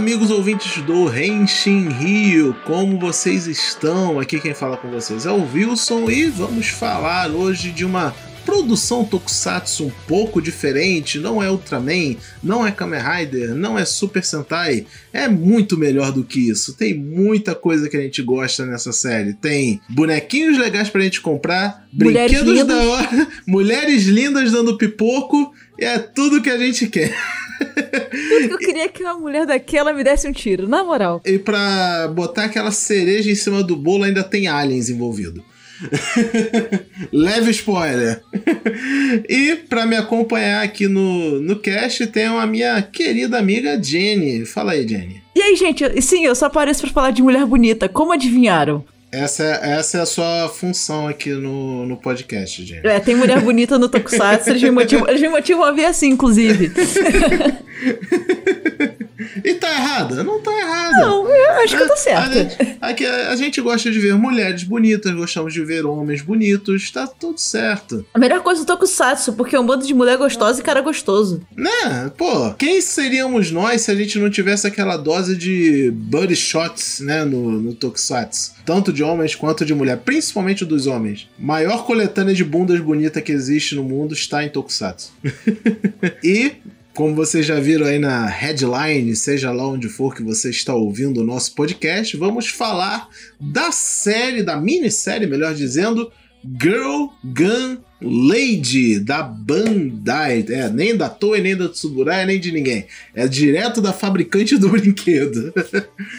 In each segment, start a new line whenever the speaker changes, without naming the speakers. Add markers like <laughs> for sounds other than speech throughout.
amigos ouvintes do Renshin Rio, como vocês estão? Aqui quem fala com vocês é o Wilson e vamos falar hoje de uma produção tokusatsu um pouco diferente, não é Ultraman, não é Kamen Rider, não é Super Sentai, é muito melhor do que isso. Tem muita coisa que a gente gosta nessa série. Tem bonequinhos legais pra gente comprar,
Mulheres
brinquedos
lindas.
da hora, <laughs> mulheres lindas dando pipoco, e é tudo que a gente quer. <laughs>
Tudo que eu queria é que uma mulher daquela me desse um tiro, na moral.
E pra botar aquela cereja em cima do bolo ainda tem aliens envolvido. <laughs> Leve spoiler. <laughs> e pra me acompanhar aqui no, no cast tem a minha querida amiga Jenny. Fala aí, Jenny.
E aí, gente, sim, eu só apareço pra falar de mulher bonita. Como adivinharam?
Essa, essa é a sua função aqui no, no podcast, Jenny.
É, tem mulher bonita no Tokusatsu, eles me motivam, eles me motivam a ver assim, inclusive. <laughs>
E tá errada? Não tá errada.
Não, eu acho que eu tô
A
certa.
gente, aqui a, a gente gosta de ver mulheres bonitas, gostamos de ver homens bonitos, tá tudo certo.
A melhor coisa do Tokusatsu, porque é um bando de mulher gostosa e cara gostoso.
Né? Pô, quem seríamos nós se a gente não tivesse aquela dose de body shots, né, no, no Tokusatsu? Tanto de homens quanto de mulher, principalmente dos homens. Maior coletânea de bundas bonita que existe no mundo está em Tokusatsu. <laughs> e como vocês já viram aí na headline, seja lá onde for que você está ouvindo o nosso podcast, vamos falar da série, da minissérie, melhor dizendo, Girl Gun Lady, da Bandai. É, nem da Toei, nem da Tsuburai, nem de ninguém. É direto da fabricante do <laughs> brinquedo.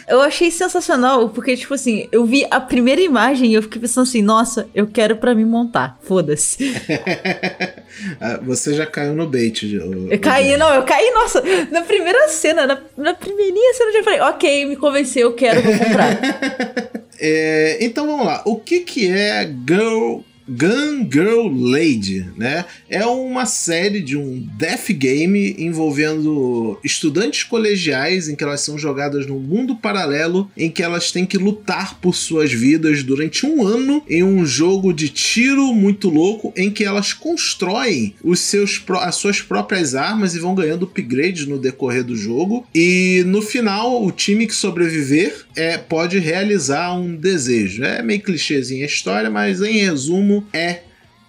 Eu achei sensacional, porque, tipo assim, eu vi a primeira imagem e eu fiquei pensando assim, nossa, eu quero pra mim montar. Foda-se. <laughs>
Ah, você já caiu no bait. o-
Eu caí, não, eu caí, nossa, na primeira cena, na, na primeirinha cena eu já falei, ok, me convenceu, eu quero, vou comprar. <laughs>
É, então vamos lá. O que, que é Girl. Gun Girl Lady, né? É uma série de um death game envolvendo estudantes colegiais em que elas são jogadas num mundo paralelo em que elas têm que lutar por suas vidas durante um ano em um jogo de tiro muito louco em que elas constroem os seus, as suas próprias armas e vão ganhando upgrades no decorrer do jogo. E no final, o time que sobreviver é, pode realizar um desejo. É meio clichêzinha a história, mas em resumo é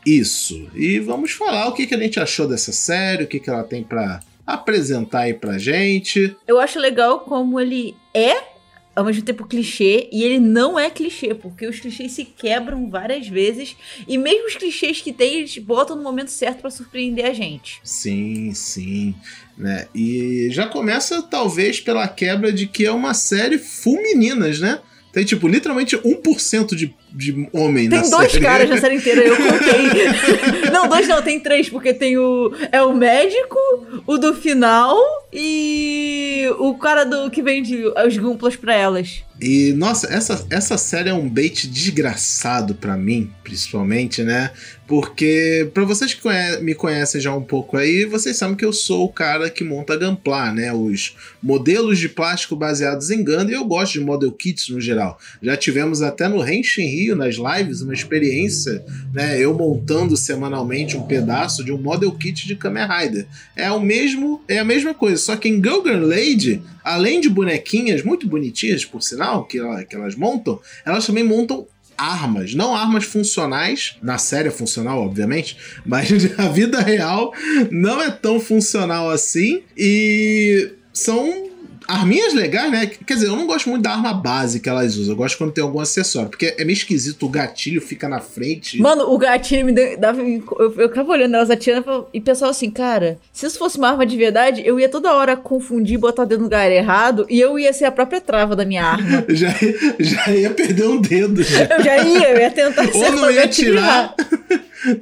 isso. E vamos falar o que, que a gente achou dessa série, o que, que ela tem pra apresentar aí pra gente.
Eu acho legal como ele é, ao mesmo tempo, clichê, e ele não é clichê, porque os clichês se quebram várias vezes, e mesmo os clichês que tem, eles botam no momento certo pra surpreender a gente.
Sim, sim. Né? E já começa, talvez, pela quebra de que é uma série full meninas, né? Tem, tipo, literalmente 1% de, de homem
Tem
na
dois
série.
caras na série inteira, eu contei. <laughs> não, dois não, tem três, porque tem o. É o médico, o do final e o cara do que vende os gumplas pra elas.
E, nossa, essa, essa série é um bait desgraçado pra mim, principalmente, né? Porque, pra vocês que conhe- me conhecem já um pouco aí, vocês sabem que eu sou o cara que monta Gunpla, né? Os modelos de plástico baseados em Gundam e eu gosto de model kits no geral. Já tivemos até no Henshin Rio, nas lives, uma experiência, né? Eu montando semanalmente um pedaço de um model kit de Kamen Rider. É o mesmo, é a mesma coisa, só que em Gilgan Lady, além de bonequinhas muito bonitinhas, por sinal, que, que elas montam, elas também montam armas, não armas funcionais, na série é funcional, obviamente, <laughs> mas na vida real não é tão funcional assim e são arminhas legais, né? Quer dizer, eu não gosto muito da arma base que elas usam, eu gosto quando tem algum acessório, porque é meio esquisito, o gatilho fica na frente.
Mano, o gatinho me dava. Eu, eu ficava olhando elas atirando e pensava assim, cara, se isso fosse uma arma de verdade, eu ia toda hora confundir, botar o dedo no lugar errado e eu ia ser a própria trava da minha arma. <laughs>
Já, já ia perder um dedo. Já.
Eu já ia, eu ia tentar <laughs>
Ou não ia
gatilho
atirar.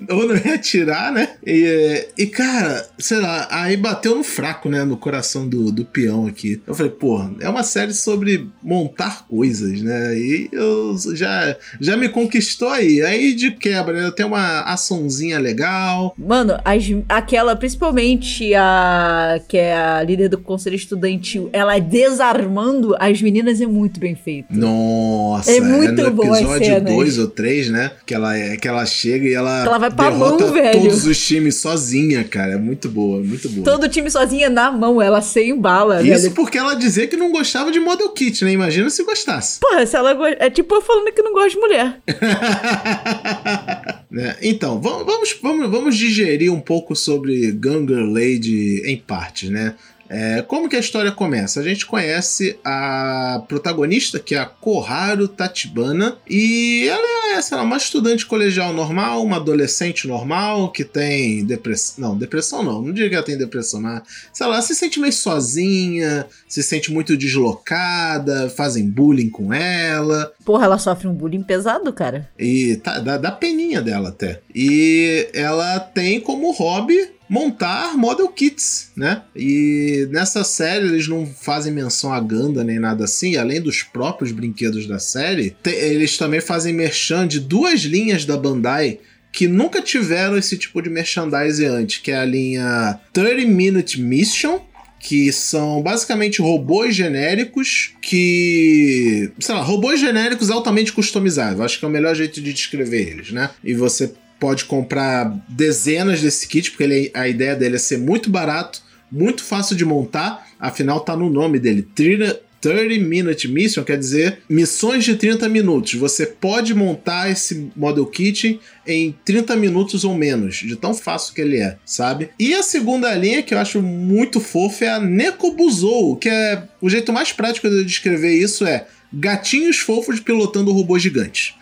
Ou não ia atirar, né? E, e, cara, sei lá, aí bateu no fraco, né? No coração do, do peão aqui. Eu falei, porra, é uma série sobre montar coisas, né? E eu já, já me conquistou aí. Aí de quebra, né? Tem uma açãozinha legal.
Mano, as- aquela, principalmente a que é a líder do conselho estudantil, ela desarmando as meninas é muito bem feito.
Nossa,
É muito
no
boa a
episódio
cena.
2 ou 3, né? Que ela, é- que ela chega e ela.
Ela vai pra mão, velho.
todos os times sozinha, cara. É muito boa, muito boa.
Todo time sozinha na mão, ela sem bala,
Isso
velho.
porque ela dizia que não gostava de Model Kit, né? Imagina se gostasse.
Porra, se ela gosta. É tipo eu falando que não gosta de mulher. <laughs>
Né? Então, vamos, vamos, vamos, vamos digerir um pouco sobre Gunger Lady em partes, né? É, como que a história começa? A gente conhece a protagonista, que é a Koharu Tatibana, e ela é, sei lá, uma estudante colegial normal, uma adolescente normal, que tem depressão. Não, depressão não, não diria que ela tem depressão, mas, sei lá, se sente meio sozinha, se sente muito deslocada, fazem bullying com ela,
Porra, ela sofre um bullying pesado, cara.
e tá, dá, dá peninha dela até. E ela tem como hobby montar model kits, né? E nessa série eles não fazem menção a Ganda nem nada assim, além dos próprios brinquedos da série, eles também fazem merchan de duas linhas da Bandai que nunca tiveram esse tipo de merchandise antes, que é a linha 30 Minute Mission, que são basicamente robôs genéricos que. sei lá, robôs genéricos altamente customizáveis. Acho que é o melhor jeito de descrever eles, né? E você pode comprar dezenas desse kit, porque ele- a ideia dele é ser muito barato, muito fácil de montar, afinal tá no nome dele. 30 30 Minute Mission quer dizer missões de 30 minutos. Você pode montar esse model kit em 30 minutos ou menos, de tão fácil que ele é, sabe? E a segunda linha que eu acho muito fofa é a Nekobuzou, que é o jeito mais prático de descrever isso é gatinhos fofos pilotando robôs gigantes.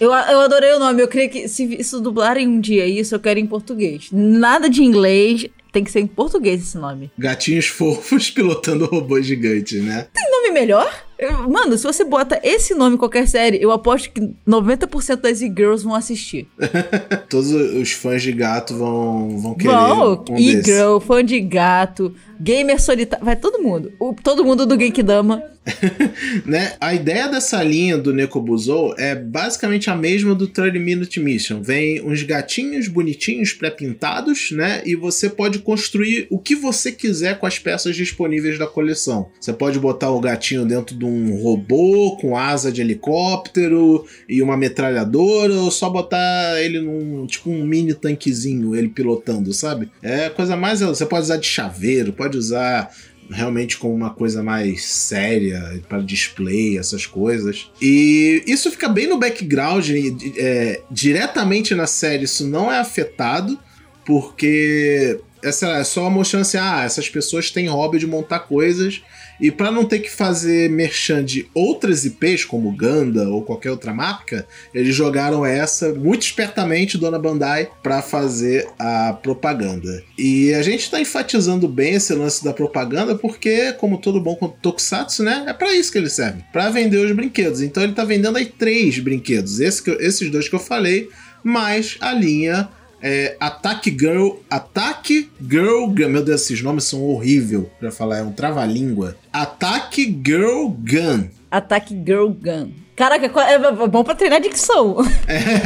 Eu, eu adorei o nome. Eu queria que se isso dublarem um dia isso, eu quero em português. Nada de inglês. Tem que ser em português esse nome.
Gatinhos fofos <laughs> pilotando robôs gigantes, né?
Tem nome melhor? Eu- mano, se você bota esse nome em qualquer série, eu aposto que 90% das e-girls vão assistir. <laughs>
Todos os fãs de gato vão, vão querer
Vão,
um
e-girl, fã de gato, gamer solitário. Vai todo mundo. O- todo mundo do Genkidama. <laughs>
né? A ideia dessa linha do Nekobuzou é basicamente a mesma do 30 Minute Mission. Vem uns gatinhos bonitinhos pré-pintados, né? E você pode construir o que você quiser com as peças disponíveis da coleção. Você pode botar o gatinho dentro de um robô com asa de helicóptero e uma metralhadora, ou só botar ele num tipo um mini tanquezinho, ele pilotando, sabe? É coisa mais. Você pode usar de chaveiro, pode usar realmente como uma coisa mais séria para display, essas coisas. E isso fica bem no background, é, diretamente na série isso não é afetado, porque essa é só mostrando assim, ah, essas pessoas têm hobby de montar coisas e para não ter que fazer merchan de outras IPs como Ganda ou qualquer outra marca, eles jogaram essa muito espertamente Dona Bandai para fazer a propaganda. E a gente tá enfatizando bem esse lance da propaganda porque como todo bom tokusatsu, né, é para isso que ele serve, para vender os brinquedos. Então ele tá vendendo aí três brinquedos, esse esses dois que eu falei, mais a linha é, Attack Girl. Attack Girl. Meu Deus, esses nomes são horríveis pra falar, é um trava-língua. Attack Girl Gun.
Ataque Girl Gun. Caraca, é bom pra treinar dicção.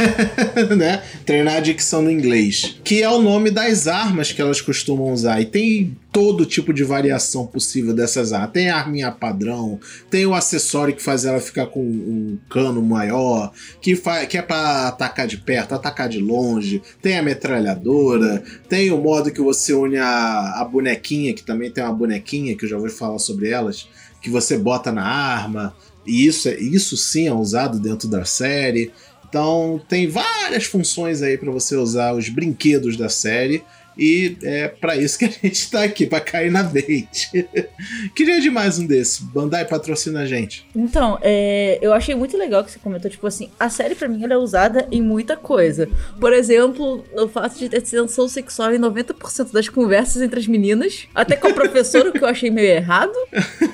<laughs>
né? Treinar a dicção no inglês. Que é o nome das armas que elas costumam usar. E tem todo tipo de variação possível dessas armas. Tem a arminha padrão, tem o acessório que faz ela ficar com um cano maior, que, fa que é pra atacar de perto, atacar de longe. Tem a metralhadora, tem o modo que você une a, a bonequinha, que também tem uma bonequinha, que eu já vou falar sobre elas, que você bota na arma. E isso, é, isso sim é usado dentro da série. Então tem várias funções aí para você usar os brinquedos da série. E é para isso que a gente tá aqui, para cair na bait. <laughs> Queria de mais um desse. Bandai patrocina a gente.
Então, é, eu achei muito legal que você comentou, tipo assim, a série pra mim ela é usada em muita coisa. Por exemplo, o fato de ter tensão sexual em 90% das conversas entre as meninas, até com o professor, o que eu achei meio errado.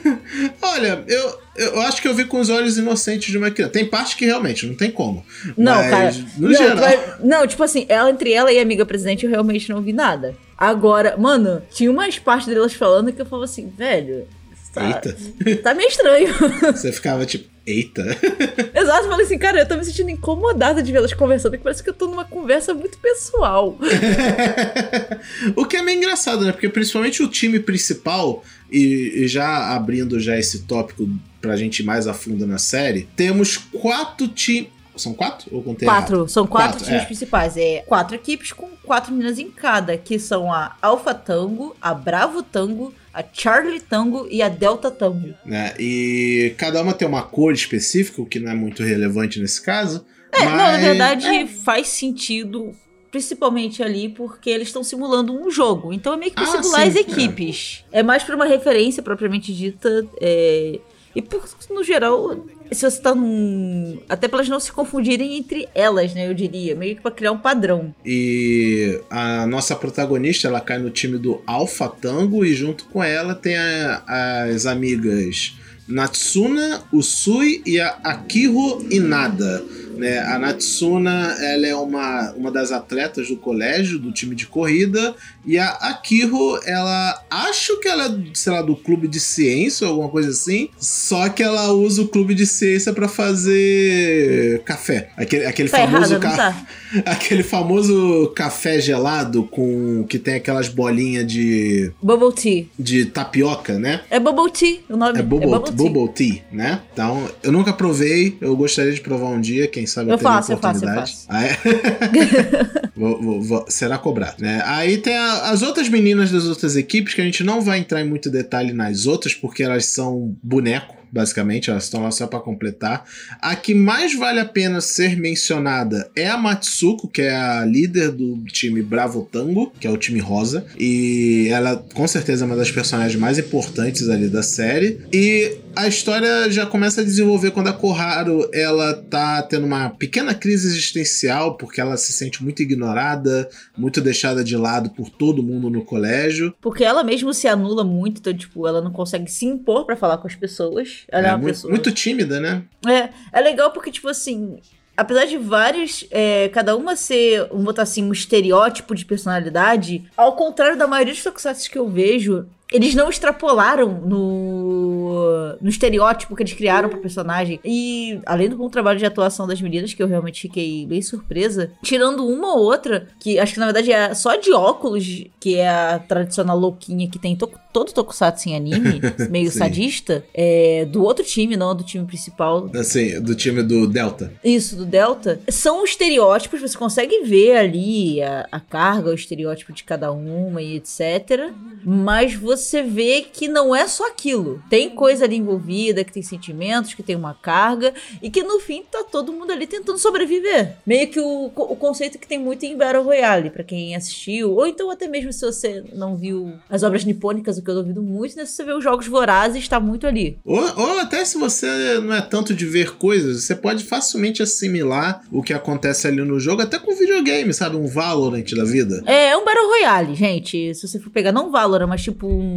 <laughs>
Olha, eu, eu acho que eu vi com os olhos inocentes de uma criança. Tem parte que realmente não tem como.
Não,
Mas,
cara.
No
não,
geral.
mas- não, tipo assim, ela entre ela e a amiga presidente eu realmente não vi nada. Agora, mano, tinha umas partes delas falando que eu falava assim, velho. Tá,
Eita.
Tá meio estranho. <laughs>
Você ficava tipo, eita. <laughs>
Exato, eu falei assim, cara, eu tô me sentindo incomodada de vê-las conversando, que parece que eu tô numa conversa muito pessoal. <laughs>
o que é meio engraçado, né? Porque principalmente o time principal, e, e já abrindo já esse tópico pra gente ir mais a fundo na série, temos quatro times. São quatro? Ou contei
Quatro,
errado?
são quatro,
Quatro,
times
é.
principais. É quatro equipes com quatro meninas em cada, que são a Alpha Tango, a Bravo Tango, a Charlie Tango e a Delta Tango.
Né? E cada uma tem uma cor específica, o que não é muito relevante nesse caso.
É,
mas...
não, na verdade faz sentido, principalmente ali, porque eles estão simulando um jogo. Então é meio que pra
Ah,
simular
sim,
as equipes. É. mais pra uma referência propriamente dita. é, E por, no geral, se você tá num. Até pra elas não se confundirem entre elas, né? Eu diria. Meio que pra criar um padrão.
E a nossa protagonista, ela cai no time do Alpha Tango e junto com ela tem a- as amigas Natsuna, Usui e a Akiro Inada. Né? A Natsuna ela é uma, uma das atletas do colégio, do time de corrida, e a Akiro, ela acho que ela é, sei lá, do clube de ciência ou alguma coisa assim, só que ela usa o clube de ciência pra fazer café. Aquele, aquele
Tá
famoso
errado, não
ca-
tá? <laughs>
Aquele famoso café gelado com que tem aquelas bolinhas de,
Bubble Tea.
de tapioca, né?
É Bubble Tea o nome.
É bubble,
Bubble Tea.
bubble tea, né? Então, eu nunca provei, eu gostaria de provar um dia, quem sabe
Eu faço, eu faço, eu faço.
Ah, é? <laughs> Vou- vou- vou- será cobrado, né? Aí tem a- as outras meninas das outras equipes, que a gente não vai entrar em muito detalhe nas outras, porque elas são boneco, basicamente, elas estão lá só pra completar. A que mais vale a pena ser mencionada é a Matsuko, que é a líder do time Bravo Tango, que é o time rosa, e ela com certeza é uma das personagens mais importantes ali da série. E a história já começa a desenvolver quando a Koharu ela tá tendo uma pequena crise existencial, porque ela se sente muito ignorada, muito deixada de lado por todo mundo no colégio.
Porque ela mesmo se anula muito, então, tipo, ela não consegue se impor pra falar com as pessoas. Ela é, uma
muito,
pessoa.
muito tímida, né?
É, é legal porque, tipo assim, apesar de vários, é, cada uma ser, vamos botar assim, um estereótipo de personalidade, ao contrário da maioria dos tokusatsu que eu vejo, eles não extrapolaram no, no estereótipo que eles criaram pro personagem. E, além do bom trabalho de atuação das meninas, que eu realmente fiquei bem surpresa, tirando uma ou outra, que acho que na verdade é só de óculos, que é a tradicional louquinha que tem to todo tokusatsu em anime, <laughs> meio sadista, é, do outro time, não do time principal,
Assim, do time do Delta.
isso, do Delta, são estereótipos, você consegue ver ali a, a carga, o estereótipo de cada uma e etc. Mas você vê que não é só aquilo. Tem coisa ali envolvida, que tem sentimentos, que tem uma carga, e que no fim tá todo mundo ali tentando sobreviver. Meio que o, o conceito que tem muito em Battle Royale, pra quem assistiu, ou então até mesmo se você não viu as obras nipônicas, o que eu duvido muito, né? Se você vê os jogos vorazes, tá muito ali.
Ou, ou até se você não é tanto de ver coisas, você pode facilmente assimilar o que acontece ali no jogo, até com videogame, sabe? Um Valorant da vida.
É, é um Battle Royale, gente. Se você for pegar, não Valorant, mas tipo um,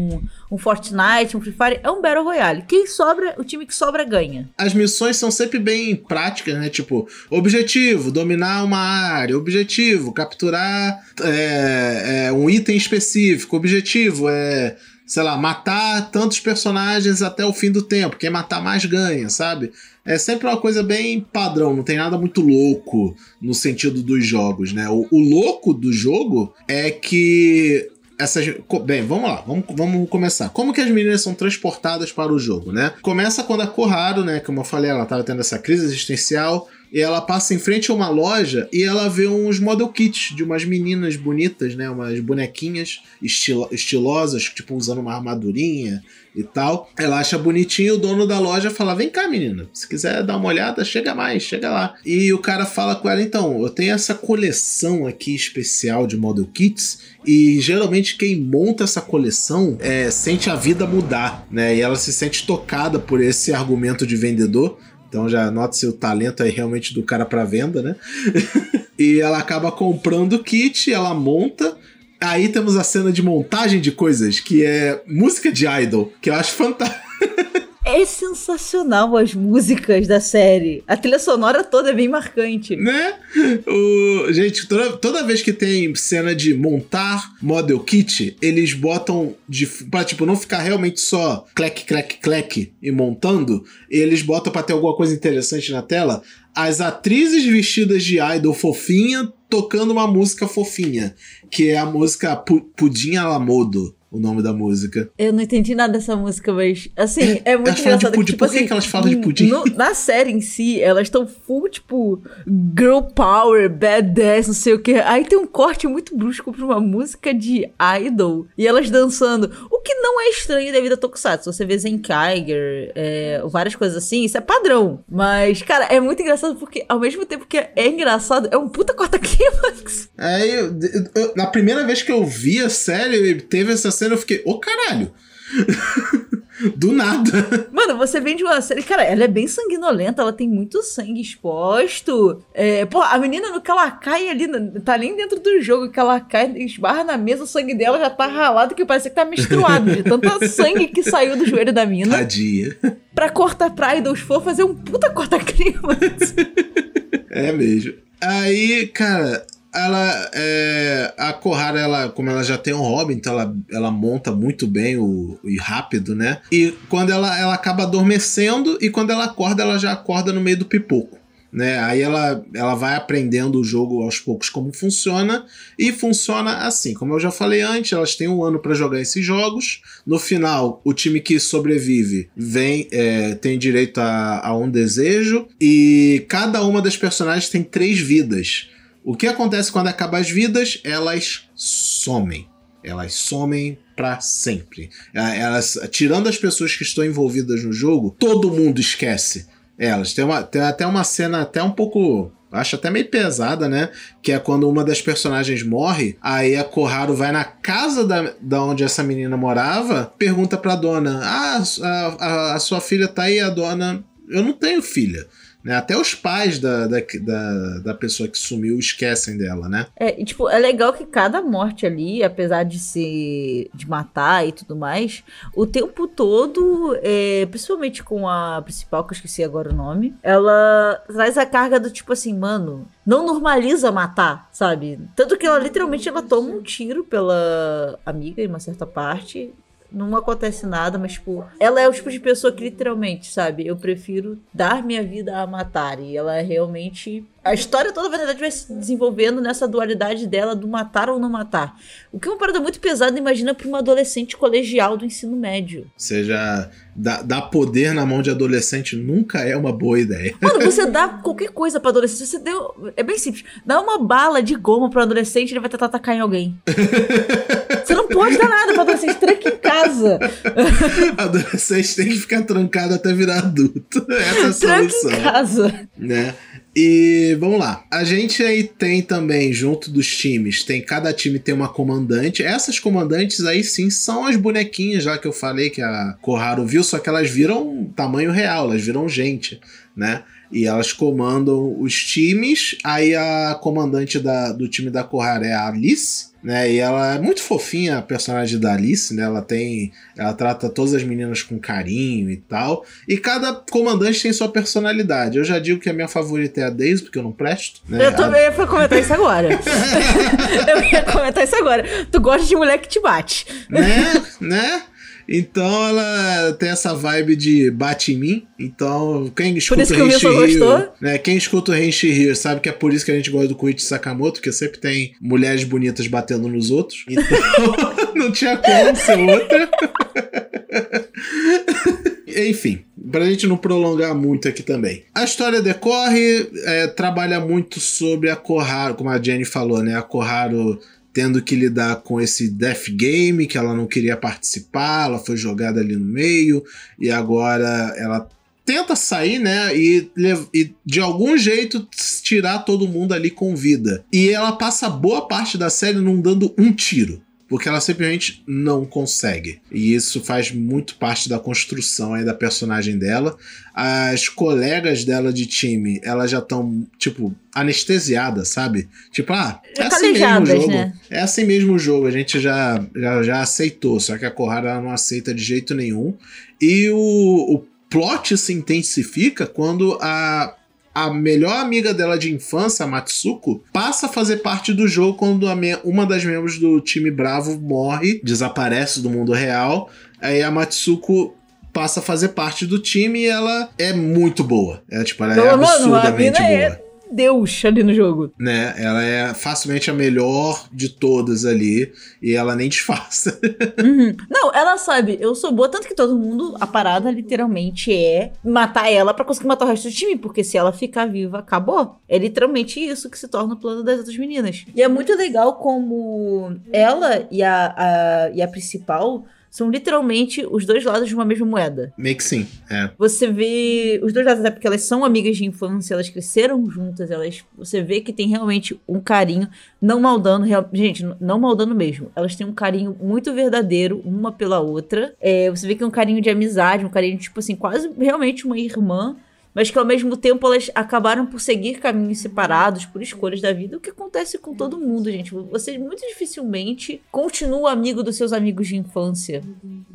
um Fortnite, um Free Fire, é um Battle Royale. Quem sobra, o time que sobra ganha.
As missões são sempre bem práticas, né? Tipo, objetivo, dominar uma área. Objetivo, capturar é, é, um item específico. Objetivo é, sei lá, matar tantos personagens até o fim do tempo. Quem matar mais ganha, sabe? É sempre uma coisa bem padrão, não tem nada muito louco no sentido dos jogos, né? O, o louco do jogo é que essas. Bem, vamos lá, vamos, vamos começar. Como que as meninas são transportadas para o jogo, né? Começa quando a Corrado, né? Como eu falei, ela tava tendo essa crise existencial. E ela passa em frente a uma loja e ela vê uns model kits de umas meninas bonitas, né? Umas bonequinhas estilo- estilosas, tipo usando uma armadurinha e tal. Ela acha bonitinho, o dono da loja fala: Vem cá, menina, se quiser dar uma olhada, chega mais, chega lá. E o cara fala com ela: Então, eu tenho essa coleção aqui especial de model kits. E geralmente quem monta essa coleção é, sente a vida mudar, né? E ela se sente tocada por esse argumento de vendedor. Então já nota-se o talento aí realmente do cara para venda, né? <laughs> e ela acaba comprando o kit, ela monta. Aí temos a cena de montagem de coisas, que é música de idol, que eu acho fantástico.
É sensacional as músicas da série. A trilha sonora toda é bem marcante.
né? O, gente, toda, toda vez que tem cena de montar model kit, eles botam de pra, tipo, não ficar realmente só clec, clec, clec e montando, eles botam pra ter alguma coisa interessante na tela. As atrizes vestidas de idol fofinha tocando uma música fofinha, que é a música Pu- Pudim à la Modo. O nome da música.
Eu não entendi nada dessa música, mas assim, é muito
Elas falam de
engraçado.
pudim.
que, tipo,
Por que,
assim,
que elas falam de pudim?
no- na série em si, elas estão full, tipo, girl power, badass, não sei o que. Aí tem um corte muito brusco pra uma música de idol. E elas dançando. O que não é estranho devido a Tokusatsu. Você vê Zenkaiger, é, várias coisas assim, isso é padrão. Mas, cara, é muito engraçado porque, ao mesmo tempo que é engraçado, é um puta corta-clímax.
Aí, eu- eu- na primeira vez que eu vi a série, teve essa cena, eu fiquei, ô caralho! <laughs> Do nada.
Mano, você vem de uma série, cara, ela é bem sanguinolenta, ela tem muito sangue exposto. É, pô, a menina, no que ela cai ali, tá nem dentro do jogo, que ela cai, esbarra na mesa, o sangue dela já tá ralado, que parece que tá menstruado, de tanto <laughs> sangue que saiu do joelho da mina.
Tadinha.
Pra cortar pra idols for fazer um puta corta-clímax. <laughs>
É mesmo. Aí, cara, ela. É, a Kohara, ela, como ela já tem um hobby, então ela, ela monta muito bem o, e rápido, né? E quando ela, ela acaba adormecendo, e quando ela acorda, ela já acorda no meio do pipoco. Né? Aí ela, ela vai aprendendo o jogo aos poucos como funciona e funciona assim. Como eu já falei antes, elas têm um ano para jogar esses jogos. No final, o time que sobrevive vem é, tem direito a, a um desejo e cada uma das personagens tem três vidas. O que acontece quando acaba as vidas? Elas somem. Elas somem para sempre. É, Elas, tirando as pessoas que estão envolvidas no jogo, todo mundo esquece elas. Tem, uma, tem até uma cena até um pouco. Acho até meio pesada, né? Que é quando uma das personagens morre, aí a Koharu vai na casa da, da onde essa menina morava, pergunta pra dona: Ah, a, a, a sua filha tá aí, a dona. Eu não tenho filha. Né? Até os pais da, da, da, da pessoa que sumiu esquecem dela, né?
É, e, tipo, é legal que cada morte ali, apesar de ser. de matar e tudo mais, o tempo todo, é, principalmente com a principal, que eu esqueci agora o nome, ela traz a carga do tipo assim, mano, não normaliza matar, sabe? Tanto que ela literalmente ela toma um tiro pela amiga em uma certa parte. Não acontece nada, mas, tipo, ela é o tipo de pessoa que literalmente, sabe? Eu prefiro dar minha vida a matar. E ela é realmente. A história toda, na verdade, vai se desenvolvendo nessa dualidade dela do matar ou não matar. O que é uma parada muito pesada, imagina, pra uma adolescente colegial do ensino médio.
Ou seja, dar, dar poder na mão de adolescente nunca é uma boa ideia. <laughs>
Mano, você dá qualquer coisa pra adolescente. Você deu. É bem simples. Dá uma bala de goma pro adolescente, ele vai tentar atacar em alguém. <laughs> Você não pode dar nada pra adolescente, tranca em casa. <laughs>
adolescente tem que ficar trancado até virar adulto. <laughs> Essa é a
Tranca
solução.
em casa.
né? E vamos lá. A gente aí tem também, junto dos times, tem cada time tem uma comandante. Essas comandantes aí sim são as bonequinhas, já que eu falei que a Koharu viu, só que elas viram tamanho real, elas viram gente, né? E elas comandam os times. Aí a comandante da, do time da Koharu é a Alice, né? E ela é muito fofinha, a personagem da Alice, né? Ela tem. Ela trata todas as meninas com carinho e tal. E cada comandante tem sua personalidade. Eu já digo que a minha favorita é a Daisy, porque eu não presto. Né?
Eu também ia comentar isso agora. <laughs> eu ia comentar isso agora. Tu gosta de mulher que te bate.
Né? né? Então ela tem essa vibe de bate em mim. Então, quem escuta
isso que o?
Rio, né? Quem escuta o Renshi Rio sabe que é por isso que a gente gosta do Koichi Sakamoto, porque sempre tem mulheres bonitas batendo nos outros. Então, <laughs> não tinha como ser outra. <laughs> Enfim, pra gente não prolongar muito aqui também. A história decorre, é, trabalha muito sobre a Koharu, como a Jenny falou, né? A Koharu tendo que lidar com esse death game que ela não queria participar, ela foi jogada ali no meio e agora ela tenta sair, né, e, e de algum jeito tirar todo mundo ali com vida. E ela passa boa parte da série não dando um tiro. Porque ela simplesmente não consegue. E isso faz muito parte da construção aí da personagem dela. As colegas dela de time, elas já estão, tipo, anestesiadas, sabe? Tipo, ah, é assim mesmo o jogo.
né?
É assim mesmo o jogo, a gente já, já, já aceitou, só que a ela não aceita de jeito nenhum. E o, o plot se intensifica quando a, a melhor amiga dela de infância, a Matsuko, passa a fazer parte do jogo quando uma das membros do time Bravo morre, desaparece do mundo real. Aí a Matsuko passa a fazer parte do time e ela é muito boa. É tipo, ela é absurdamente
é-
boa.
Deus ali no jogo.
Né? Ela é facilmente a melhor de todas ali. E ela nem disfarça. <laughs>
Uhum. Não, ela sabe, eu sou boa, tanto que todo mundo, a parada literalmente é matar ela para conseguir matar o resto do time, porque se ela ficar viva, acabou. É literalmente isso que se torna o plano das outras meninas. E é muito legal como ela e a, a, e a principal são literalmente os dois lados de uma mesma moeda.
Meio que sim, é.
Você vê os dois lados, até porque elas são amigas de infância, elas cresceram juntas, elas você vê que tem realmente um carinho, não maldando, real, gente, não maldando mesmo. Elas têm um carinho muito verdadeiro uma pela outra. É, você vê que é um carinho de amizade, um carinho, tipo assim, quase realmente uma irmã mas que ao mesmo tempo elas acabaram por seguir caminhos separados por escolhas da vida, o que acontece com todo mundo, gente. Você muito dificilmente continua amigo dos seus amigos de infância.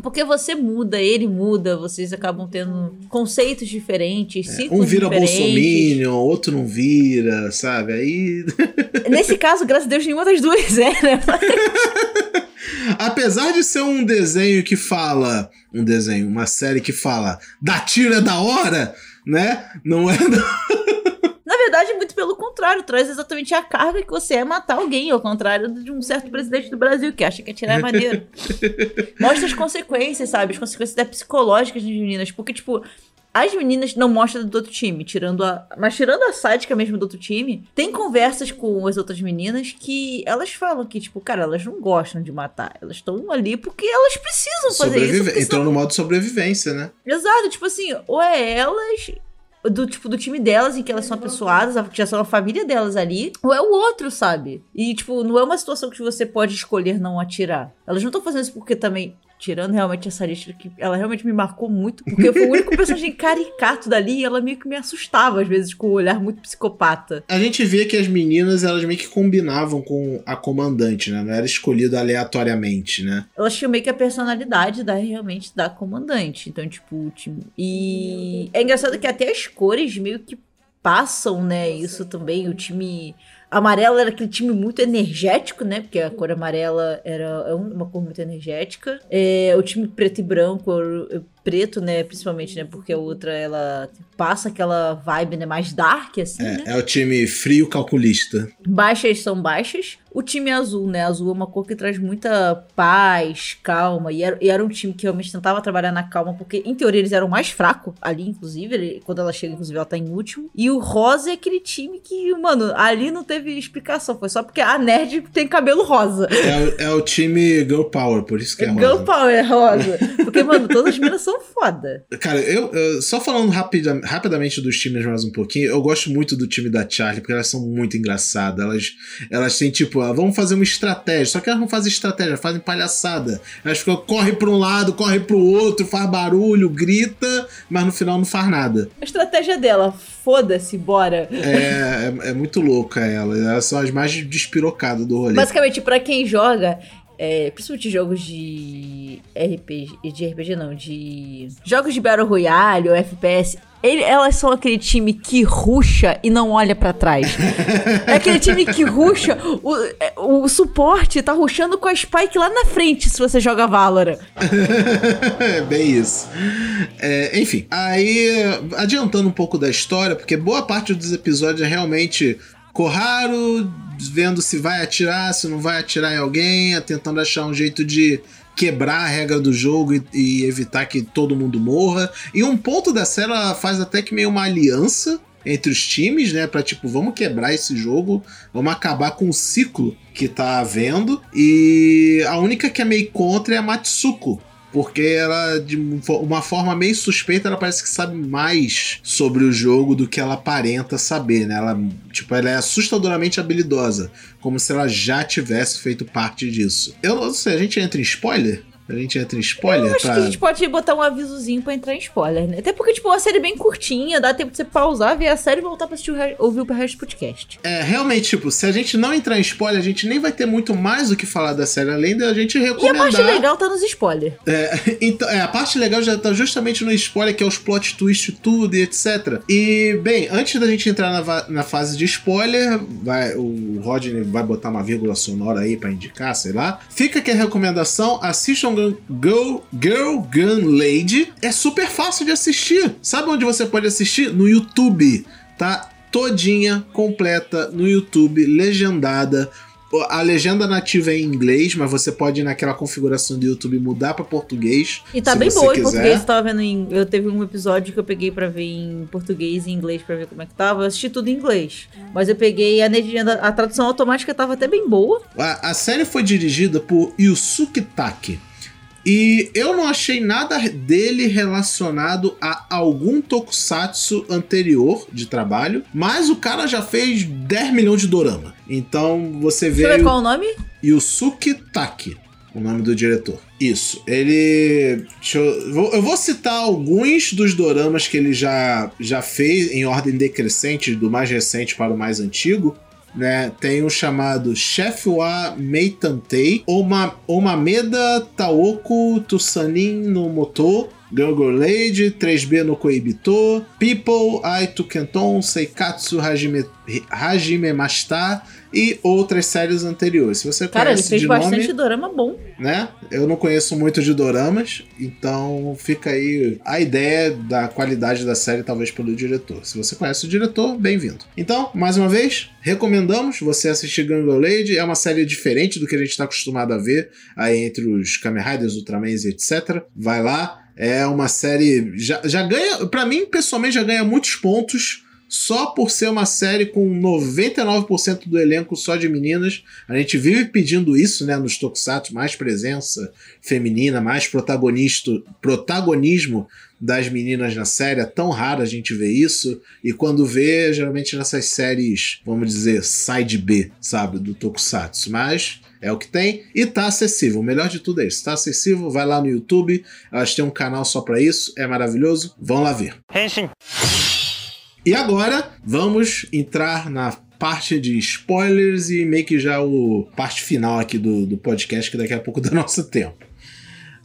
Porque você muda, ele muda, vocês acabam tendo conceitos diferentes,
é, Um vira bolsominion, outro não vira, sabe? Aí. <laughs>
Nesse caso, graças a Deus, nenhuma das duas é, né? <laughs>
Apesar de ser um desenho que fala. Um desenho, uma série que fala da tira da hora né? Não é.
Na verdade, muito pelo contrário, traz exatamente a carga que você é matar alguém, ao contrário de um certo presidente do Brasil que acha que atirar é maneiro. <laughs> Mostra as consequências, sabe? As consequências até psicológicas das meninas. Porque, tipo, as meninas não mostram do outro time, tirando a. Mas tirando a sádica mesmo do outro time, tem conversas com as outras meninas que elas falam que, tipo, cara, elas não gostam de matar. Elas estão ali porque elas precisam fazer Sobrevive isso.
Então, são... no modo sobrevivência, né?
Exato, tipo assim, ou é elas do tipo do time delas, em que elas são apessoadas, que já são a família delas ali, ou é o outro, sabe? E, tipo, não é uma situação que você pode escolher não atirar. Elas não estão fazendo isso porque também tirando realmente essa lista que ela realmente me marcou muito, porque eu fui o único <laughs> personagem caricato dali e ela meio que me assustava às vezes com o um olhar muito psicopata.
A gente vê que as meninas elas meio que combinavam com a comandante, né? Não era escolhido aleatoriamente, né?
Elas tinham meio que a personalidade da realmente da comandante. Então, tipo, o time. E é engraçado que até as cores meio que passam, né? Isso também, o time Amarelo era aquele time muito energético, né? Porque a cor amarela era uma cor muito energética. É, o time preto e branco, preto, né? Principalmente, né? Porque a outra, ela passa aquela vibe, né? Mais dark, assim,
é,
né?
É o time frio calculista.
Baixas são baixas. O time azul, né? Azul é uma cor que traz muita paz, calma. E era, e era um time que realmente tentava trabalhar na calma, porque, em teoria, eles eram mais fracos ali, inclusive. Ele, quando ela chega, inclusive, ela tá em último. E o rosa é aquele time que, mano, ali não teve explicação. Foi só porque a nerd tem cabelo rosa.
É, é o time Girl Power, por isso que é rosa.
Girl Power é rosa. Porque, mano, todas as meninas são foda.
Cara, eu, eu só falando rapida, rapidamente dos times mais um pouquinho, eu gosto muito do time da Charlie, porque elas são muito engraçadas. Elas, elas têm, tipo, ah, vamos fazer uma estratégia. Só que elas não fazem estratégia, fazem palhaçada. Elas ficam, corre pra um lado, corre pro outro, faz barulho, grita, mas no final não faz nada.
A estratégia dela, foda-se, bora.
É, é, é muito louca ela. Elas são as mais despirocadas do rolê.
Basicamente, para quem joga, é, principalmente jogos de RPG, de RPG não, de jogos de Battle Royale ou FPS, ele, elas são aquele time que ruxa e não olha para trás. <laughs> é aquele time que ruxa, o, é, o suporte tá ruxando com a Spike lá na frente se você joga Valorant.
é <laughs> bem isso. É, enfim, aí adiantando um pouco da história, porque boa parte dos episódios é realmente Corraro vendo se vai atirar, se não vai atirar em alguém, tentando achar um jeito de quebrar a regra do jogo e, e, evitar que todo mundo morra. E um ponto da série ela faz até que meio uma aliança entre os times, né, para tipo, vamos quebrar esse jogo, vamos acabar com o ciclo que tá havendo. E a única que é meio contra é a Matsuko, porque ela, de uma forma meio suspeita, ela parece que sabe mais sobre o jogo do que ela aparenta saber, né? Ela, tipo, ela é assustadoramente habilidosa, como se ela já tivesse feito parte disso. Eu não sei, a gente entra em spoiler? A gente entra em spoiler?
Eu acho
pra...
que a gente pode botar um avisozinho pra entrar em spoiler, né? Até porque, tipo, uma série bem curtinha, dá tempo de você pausar, ver a série e voltar pra assistir o re... ouvir o resto do podcast.
É, realmente, tipo, se a gente não entrar em spoiler, a gente nem vai ter muito mais o que falar da série, além da gente recomendar...
E a parte legal tá nos spoilers.
É, <laughs> então, é, a parte legal já tá justamente no spoiler, que é os plot twist tudo e etc. E, bem, antes da gente entrar na, na fase de spoiler, vai, o Rodney vai botar uma vírgula sonora aí pra indicar, sei lá. Fica aqui a recomendação, assistam Girl, Girl Gun Lady é super fácil de assistir. Sabe onde você pode assistir? No YouTube, tá? todinha, completa, no YouTube, legendada. A legenda nativa é em inglês, mas você pode ir naquela configuração do YouTube mudar para português.
E tá bem boa em português. Tava vendo em, Eu teve um episódio que eu peguei para ver em português e inglês para ver como é que tava. Eu assisti tudo em inglês. Mas eu peguei a legenda, a tradução automática tava até bem boa.
A, a série foi dirigida por Yusuke Taki. E eu não achei nada dele relacionado a algum tokusatsu anterior de trabalho, mas o cara já fez 10 milhões de dorama. Então você vê.
Ver qual o nome?
Yusuke Taki, o nome do diretor. Isso. Ele. Eu, eu, vou citar alguns dos doramas que ele já, já fez em ordem decrescente, do mais recente para o mais antigo né? Tem um chamado Chef wa Meitantei, Oma, Omameda Taoko Tusanin no Moto, Girl Lady, 3B no Koibito, People, Aitu Kenton, Seikatsu Hajime, Hajime Mashita e outras séries anteriores. Se você
Cara,
conhece
ele fez
de
bastante
nome,
dorama bom.
Né? Eu não conheço muito de doramas, então fica aí a ideia da qualidade da série, talvez pelo diretor. Se você conhece o diretor, bem-vindo. Então, mais uma vez, recomendamos você assistir Gangle Lady. É uma série diferente do que a gente está acostumado a ver aí entre os Kamen Riders, Ultramans e etc. Vai lá. É uma série. Já, já ganha. para mim, pessoalmente, já ganha muitos pontos só por ser uma série com 99% do elenco só de meninas. A gente vive pedindo isso, né, nos Tokusatsu, mais presença feminina, mais protagonista, protagonismo das meninas na série. É tão raro a gente ver isso. E quando vê, geralmente nessas séries, vamos dizer, side B, sabe, do Tokusatsu. Mas é o que tem e tá acessível. O melhor de tudo é isso. Tá acessível, vai lá no YouTube. Elas têm um canal só para isso, é maravilhoso. Vão lá ver. Henshin. E agora vamos entrar na parte de spoilers e meio que já o parte final aqui do, do podcast, que daqui a pouco <laughs> dá nosso tempo.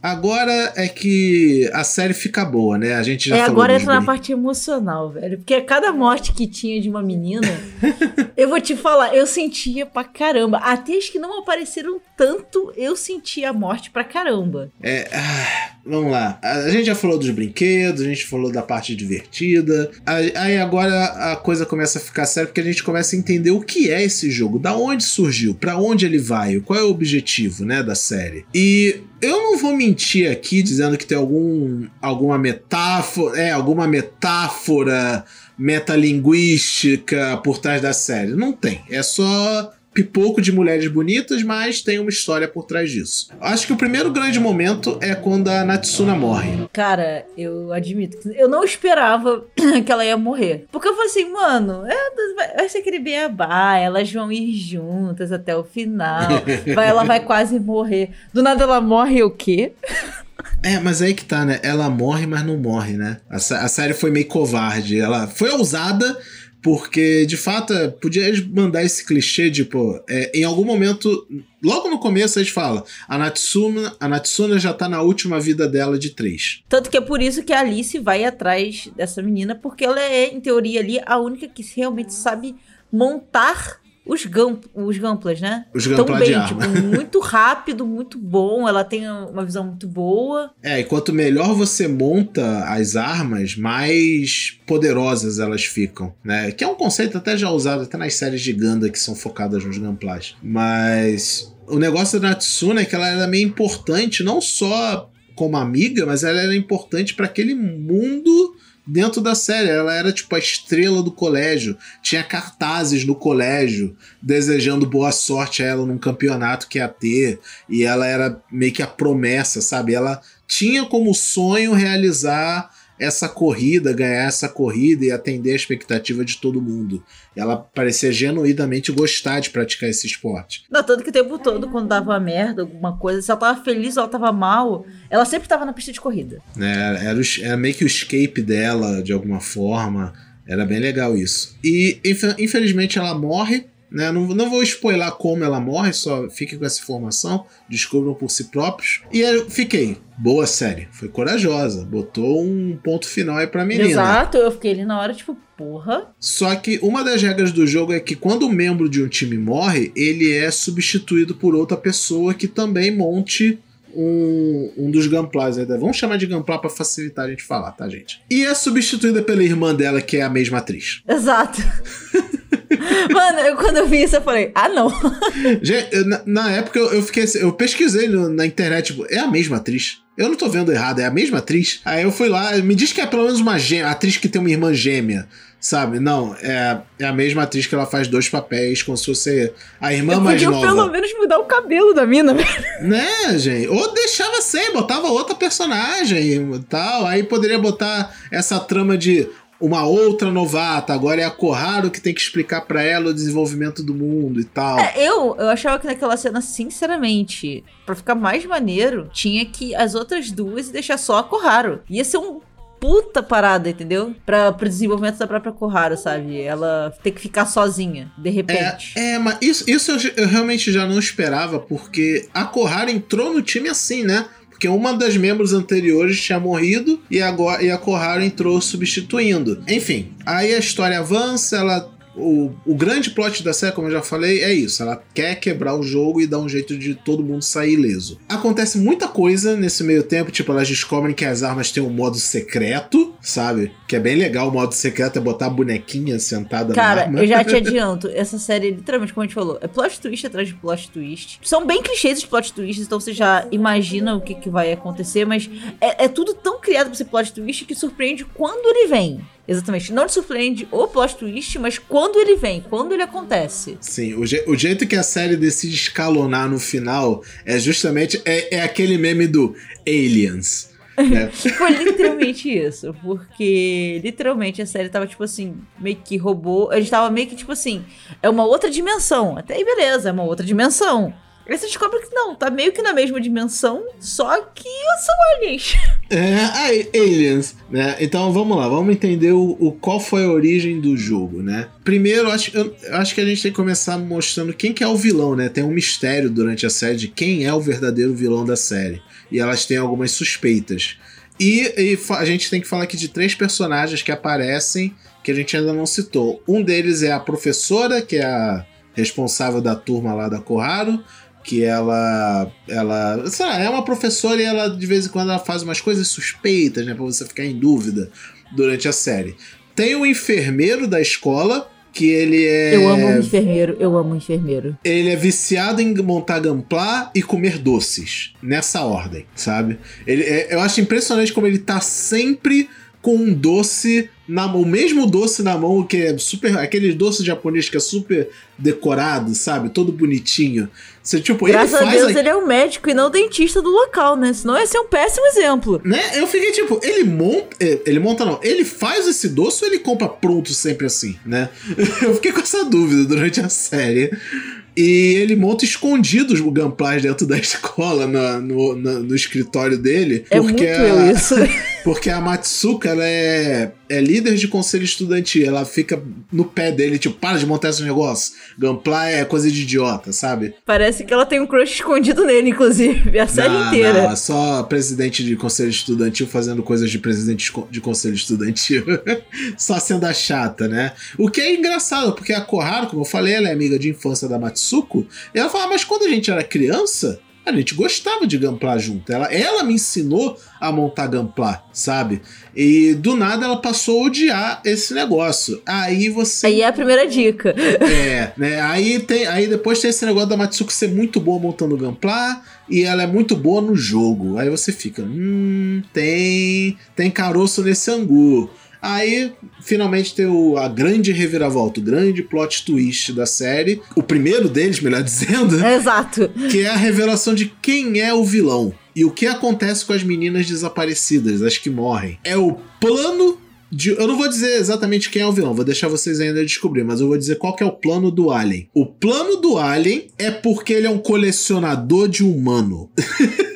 Agora é que a série fica boa, né? A gente já
é, agora entra na parte emocional, velho. Porque cada morte que tinha de uma menina, <laughs> eu vou te falar, eu sentia pra caramba. Até as que não apareceram tanto, eu sentia a morte pra caramba.
É. Ah, vamos lá. A gente já falou dos brinquedos, a gente falou da parte divertida. Aí agora a coisa começa a ficar séria porque a gente começa a entender o que é esse jogo, da onde surgiu, para onde ele vai, qual é o objetivo, né, da série. E eu não vou mentir aqui dizendo que tem algum, alguma metáfora, é, alguma metáfora metalinguística por trás da série. Não tem. É só pipoco de mulheres bonitas, mas tem uma história por trás disso. Acho que o primeiro grande momento é quando a Natsuna morre.
Cara, eu admito que eu não esperava <clears throat> que ela ia morrer. Porque eu falei assim, mano, é, vai ser aquele beabá, elas vão ir juntas até o final. <laughs> vai, ela vai quase morrer. Do nada ela morre o quê? <laughs>
É, mas aí que tá, né? Ela morre, mas não morre, né? A, a série foi meio covarde. Ela foi ousada, porque, de fato, é, podia mandar esse clichê, tipo, é, em algum momento, logo no começo a gente fala, a Natsuna, a Natsuna já tá na última vida dela de três.
Tanto que é por isso que a Alice vai atrás dessa menina, porque ela é, em teoria ali, a única que realmente sabe montar os, gamp, os Gamplas, né?
Os Gamplas bem, de
tipo, muito rápido, muito bom. Ela tem uma visão muito boa.
É, e quanto melhor você monta as armas, mais poderosas elas ficam, né? Que é um conceito até já usado até nas séries de Ganda que são focadas nos Gamplas. Mas o negócio da Natsuna é que ela era meio importante, não só como amiga, mas ela era importante para aquele mundo dentro da série. Ela era tipo a estrela do colégio. Tinha cartazes no colégio desejando boa sorte a ela num campeonato que ia ter. E ela era meio que a promessa, sabe? Ela tinha como sonho realizar essa corrida, ganhar essa corrida e atender a expectativa de todo mundo. Ela parecia genuinamente gostar de praticar esse esporte.
Não, tanto que o tempo todo, quando dava merda, alguma coisa, se ela tava feliz ou ela tava mal, ela sempre tava na pista de corrida.
É, era, era meio que o escape dela, de alguma forma. Era bem legal isso. E infelizmente ela morre né? Não, não vou spoiler como ela morre, só fique com essa informação, descubram por si próprios. E eu fiquei, boa série, foi corajosa, botou um ponto final aí pra menina.
Exato, eu fiquei ali na hora, tipo, porra.
Só que uma das regras do jogo é que quando um membro de um time morre, ele é substituído por outra pessoa que também monte um, um dos Gunplás. Né? Vamos chamar de Gunpla pra facilitar a gente falar, tá, gente? E é substituída pela irmã dela, que é a mesma atriz.
Exato. <laughs> Mano, eu, quando eu vi isso, eu falei, ah, não. <laughs>
Gente, eu, na, na, época eu, eu fiquei assim, eu pesquisei no, na internet, tipo, é a mesma atriz. Eu não tô vendo errado, é a mesma atriz. Aí eu fui lá, me diz que é pelo menos uma gêmea, atriz que tem uma irmã gêmea. Sabe? Não, é, é a mesma atriz que ela faz dois papéis, como se fosse a irmã eu mais nova.
pelo menos mudar o cabelo da mina, velho.
Né, gente? Ou deixava sem, botava outra personagem e tal. Aí poderia botar essa trama de uma outra novata, agora é a Corrado que tem que explicar para ela o desenvolvimento do mundo e tal.
É, eu, eu achava que naquela cena, sinceramente, para ficar mais maneiro, tinha que as outras duas deixar só a Corrado. Ia ser um puta parada, entendeu? Pra, pro desenvolvimento da própria Kohara, sabe? Ela ter que ficar sozinha, de repente.
É, é mas isso, isso eu, eu, realmente já não esperava, porque a Kohara entrou no time assim, né? Porque uma das membros anteriores tinha morrido e agora e a Kohara entrou substituindo. Enfim, aí a história avança, ela o, o grande plot da série, como eu já falei, é isso. Ela quer quebrar o jogo e dar um jeito de todo mundo sair ileso. Acontece muita coisa nesse meio tempo, tipo, elas descobrem que as armas têm um modo secreto, sabe? Que é bem legal. O modo secreto é botar a bonequinha sentada
Cara,
na arma.
eu já te <laughs> adianto. Essa série, literalmente, como a gente falou, é plot twist atrás de plot twist. São bem clichês os plot twists, então você já imagina o que, que vai acontecer, mas é, é tudo tão criado pra ser plot twist que surpreende quando ele vem. Exatamente. Não te surpreende o plot twist, mas quando ele vem, quando ele acontece.
Sim, o, je o jeito que a série decide escalonar no final é justamente é, é aquele meme do Aliens.
Né? <laughs> Foi literalmente isso, porque literalmente a série tava tipo assim, meio que roubou. A gente tava meio que tipo assim, é uma outra dimensão. Até aí, beleza, é uma outra dimensão. Aí você descobre que não, tá meio que na mesma dimensão, só que são aliens. <laughs>
É, aliens, né? Então vamos lá, vamos entender o, o, qual foi a origem do jogo, né? Primeiro, acho, eu, acho que a gente tem que começar mostrando quem que é o vilão, né? Tem um mistério durante a série de quem é o verdadeiro vilão da série. E elas têm algumas suspeitas. E, e a gente tem que falar aqui de três personagens que aparecem que a gente ainda não citou. Um deles é a professora, que é a responsável da turma lá da Corrado que ela ela, sei lá, é uma professora e ela de vez em quando ela faz umas coisas suspeitas, né, para você ficar em dúvida durante a série. Tem o enfermeiro da escola, que ele é.
Eu amo o enfermeiro, eu amo o enfermeiro.
Ele é viciado em montar gamplá e comer doces. Nessa ordem, sabe? Ele, é, eu acho impressionante como ele tá sempre com um doce na o mesmo doce na mão que é super, aquele doce japonês que é super decorado, sabe? Todo bonitinho. Você, tipo,
Graças
ele
a Deus a... ele é o médico e não o dentista do local, né? Senão ia ser um péssimo exemplo.
Né? Eu fiquei tipo, ele monta, é, ele monta não, ele faz esse doce ou ele compra pronto sempre assim, né? <laughs> Eu fiquei com essa dúvida durante a série. E ele monta escondidos o Gunplas dentro da <laughs> escola, no, no, no, escritório dele.
É porque muito a, isso. <laughs>
Porque a Matsuka, ela é, é líder de conselho estudantil. Ela fica no pé dele, tipo, para de montar esse negócio. Gunpla é coisa de idiota, sabe?
Parece que ela tem um crush escondido nele, inclusive, a série não, inteira.
Não, é só presidente de conselho estudantil fazendo coisas de presidente de conselho estudantil. <laughs> só sendo a chata, né? O que é engraçado, porque a Koharu, como eu falei, ela é amiga de infância da Matsuko, e ela fala, mas quando a gente era criança, a gente gostava de gamplar junto. Ela, ela me ensinou a montar gamplar, sabe? E do nada ela passou a odiar esse negócio. Aí você.
Aí é a primeira dica.
É, né? Aí, tem, aí depois tem esse negócio da Matsuko ser muito boa montando gamplar e ela é muito boa no jogo. Aí você fica, hum, tem, tem caroço nesse angu. Aí, finalmente, tem o, a grande reviravolta, o grande plot twist da série. O primeiro deles, melhor <laughs> dizendo.
Exato.
Que é a revelação de quem é o vilão. E o que acontece com as meninas desaparecidas, as que morrem. É o plano de, eu não vou dizer exatamente quem é o vilão, vou deixar vocês ainda descobrir, mas eu vou dizer qual é o plano do Alien. O plano do Alien é porque ele é um colecionador de humano. <laughs>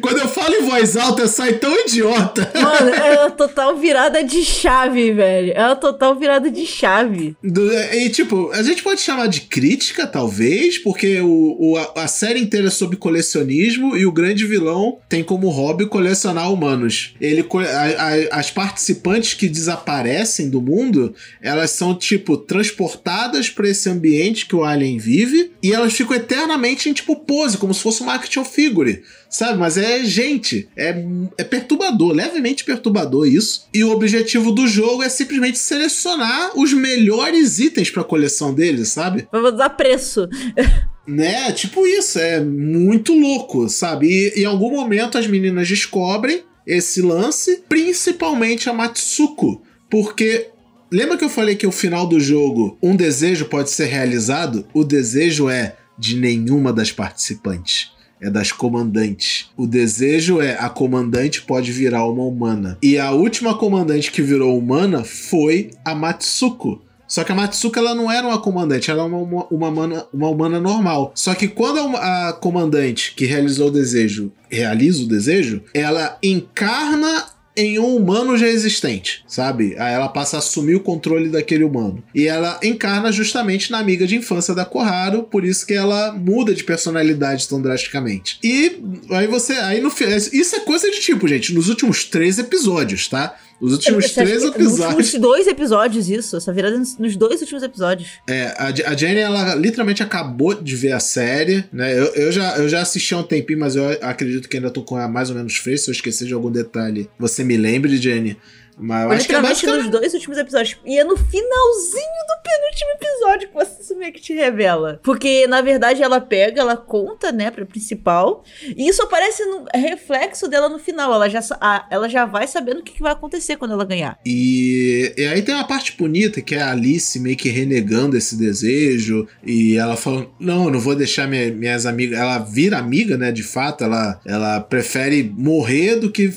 Quando eu falo em voz alta, sai tão idiota.
Mano, é uma total virada de chave, velho. É uma total virada de chave.
Do, e, tipo, a gente pode chamar de crítica, talvez, porque o, o a, a, série inteira é sobre colecionismo e o grande vilão tem como hobby colecionar humanos. Ele, a, a, as participantes que desaparecem do mundo, elas são, tipo, transportadas para esse ambiente que o Alien vive e elas ficam eternamente em, tipo, pose, como se fosse uma action figure sabe? Mas é gente, é, é perturbador, levemente perturbador isso. E o objetivo do jogo é simplesmente selecionar os melhores itens pra coleção deles, sabe?
Vamos dar preço.
Né? Tipo isso, é muito louco, sabe? E em algum momento as meninas descobrem esse lance, principalmente a Matsuko, porque lembra que eu falei que o final do jogo um desejo pode ser realizado? O desejo é de nenhuma das participantes. É das comandantes. O desejo é a comandante pode virar uma humana. E a última comandante que virou humana foi a Matsuko. Só que a Matsuka ela não era uma comandante, ela era uma, uma, uma, humana, uma humana normal. Só que quando a, a, comandante que realizou o desejo realiza o desejo, ela encarna em um humano já existente, sabe? Aí ela passa a assumir o controle daquele humano. E ela encarna justamente na amiga de infância da Koharu, por isso que ela muda de personalidade tão drasticamente. E aí você. Aí no Isso é coisa de tipo, gente, nos últimos três episódios, tá? Os últimos três episódios. Nos últimos
dois episódios, isso. Essa virada nos dois últimos episódios.
É, a, a Jenny, ela literalmente acabou de ver a série, né? Eu, eu, já, eu já assisti há um tempinho, mas eu acredito que ainda tô com ela mais ou menos fresca. Se eu esquecer de algum detalhe, você me lembre, Jenny. Mas eu acho que é basicamente...
nos dois últimos episódios. E é no finalzinho do penúltimo episódio que você meio que te revela. Porque, na verdade, ela pega, ela conta, né, pra principal. E isso aparece no reflexo dela no final. Ela já, ela já vai sabendo o que vai acontecer quando ela ganhar.
E, e aí tem uma parte bonita que é a Alice meio que renegando esse desejo. E ela falando: Não, eu não vou deixar minha, minhas amigas. Ela vira amiga, né, de fato. Ela, ela prefere morrer do que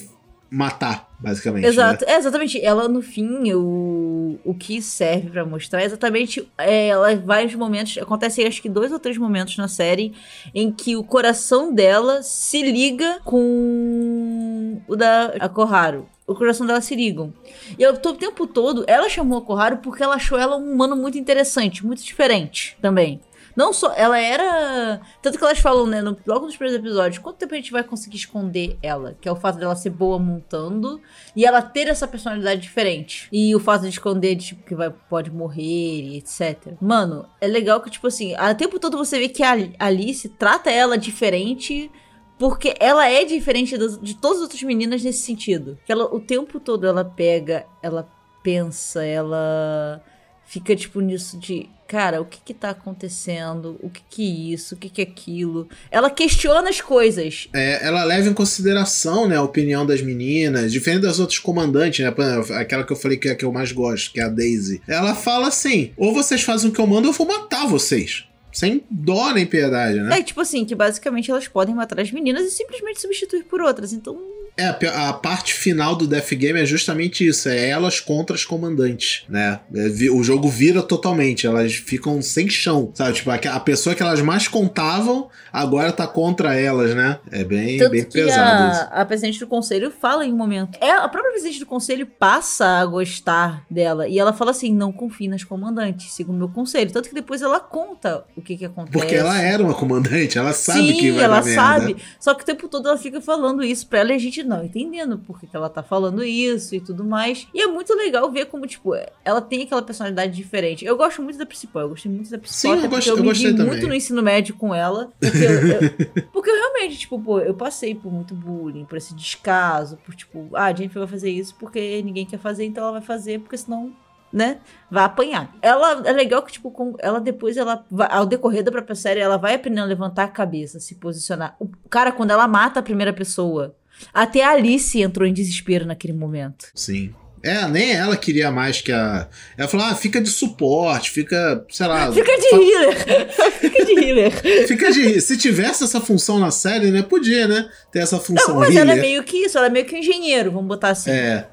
matar basicamente.
Exato,
né?
é, exatamente. Ela, no fim, o, o que serve para mostrar é exatamente. É, ela vários momentos. Acontecem acho que dois ou três momentos na série em que o coração dela se liga com o da a Koharu. O coração dela se ligam. E eu, o tempo todo, ela chamou a Koharu porque ela achou ela um humano muito interessante, muito diferente também. Não só. Ela era. Tanto que elas falam, né? No, logo nos primeiros episódios, quanto tempo a gente vai conseguir esconder ela? Que é o fato dela ser boa montando e ela ter essa personalidade diferente. E o fato de esconder, de, tipo, que vai, pode morrer e etc. Mano, é legal que, tipo assim, o tempo todo você vê que a Alice trata ela diferente. Porque ela é diferente das, de todas as outras meninas nesse sentido. Que ela, o tempo todo ela pega, ela pensa, ela fica tipo nisso de cara, o que que tá acontecendo? O que que é isso? O que que é aquilo? Ela questiona as coisas.
É, ela leva em consideração, né, a opinião das meninas, diferente das outras comandantes, né, aquela que eu falei que é a que eu mais gosto, que é a Daisy. Ela fala assim, ou vocês fazem o que eu mando ou eu vou matar vocês. Sem dó nem piedade, né?
É, tipo assim, que basicamente elas podem matar as meninas e simplesmente substituir por outras. Então,
é, a parte final do Death Game é justamente isso, é elas contra as comandantes, né? É, o jogo vira totalmente, elas ficam sem chão, sabe? Tipo, a pessoa que elas mais contavam agora tá contra elas, né? É bem, Tanto bem pesado
a,
isso.
a presidente do conselho fala em um momento. É, a própria presidente do conselho passa a gostar dela e ela fala assim: não confie nas comandantes, segundo meu conselho. Tanto que depois ela conta o que que acontece.
Porque ela era uma comandante, ela sabe
Sim,
que vai
ela sabe.
Merda.
Só que o tempo todo ela fica falando isso pra ela e a gente não entendendo por que, que ela tá falando isso e tudo mais. E é muito legal ver como, tipo, ela tem aquela personalidade diferente. Eu gosto muito da principal, eu gostei muito da principal.
Sim, eu, gost,
eu,
eu gostei também.
muito no ensino médio com ela. Porque eu, eu, <laughs> porque eu realmente, tipo, pô, eu passei por muito bullying, por esse descaso, por tipo, ah, a Jennifer vai fazer isso porque ninguém quer fazer, então ela vai fazer, porque senão né? Vai apanhar. Ela é legal que, tipo, com, ela depois, ela vai, ao decorrer da própria série, ela vai aprendendo a levantar a cabeça, se posicionar. O cara, quando ela mata a primeira pessoa, até a Alice entrou em desespero naquele momento.
Sim. É, nem ela queria mais que a. Ela falou: ah, fica de suporte, fica, sei lá.
Fica de healer. <laughs> fica de healer.
Fica de. Se tivesse essa função na série, né? Podia, né? Ter essa função
Não, mas
healer.
ela é meio que isso, ela é meio que um engenheiro, vamos botar assim.
É.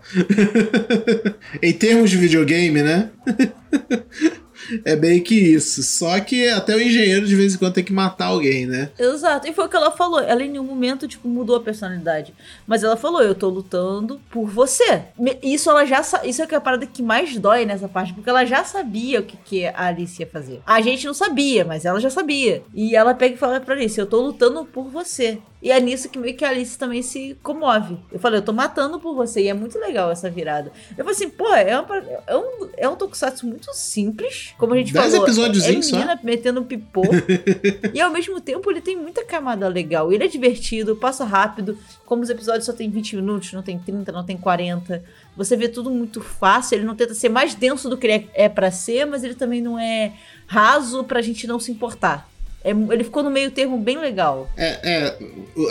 <laughs> em termos de videogame, né? <laughs> É bem que isso. Só que até o engenheiro de vez em quando tem que matar alguém, né?
Exato. E foi o que ela falou. Ela em nenhum momento, tipo, mudou a personalidade. Mas ela falou: eu tô lutando por você. Isso ela já Isso é é a parada que mais dói nessa parte, porque ela já sabia o que, que a Alice ia fazer. A gente não sabia, mas ela já sabia. E ela pega e fala pra Alice: eu tô lutando por você. E é nisso que meio que a Alice também se comove. Eu falei, eu tô matando por você. E é muito legal essa virada. Eu falei assim, pô, é, uma, é, um, é um tokusatsu muito simples. Como a gente
Dez
falou.
episódios
é menina
só.
metendo pipô. <laughs> e ao mesmo tempo ele tem muita camada legal. Ele é divertido, passa rápido. Como os episódios só tem 20 minutos, não tem 30, não tem 40. Você vê tudo muito fácil. Ele não tenta ser mais denso do que ele é, é para ser, mas ele também não é raso pra gente não se importar. É, ele ficou no meio termo bem legal.
É, é,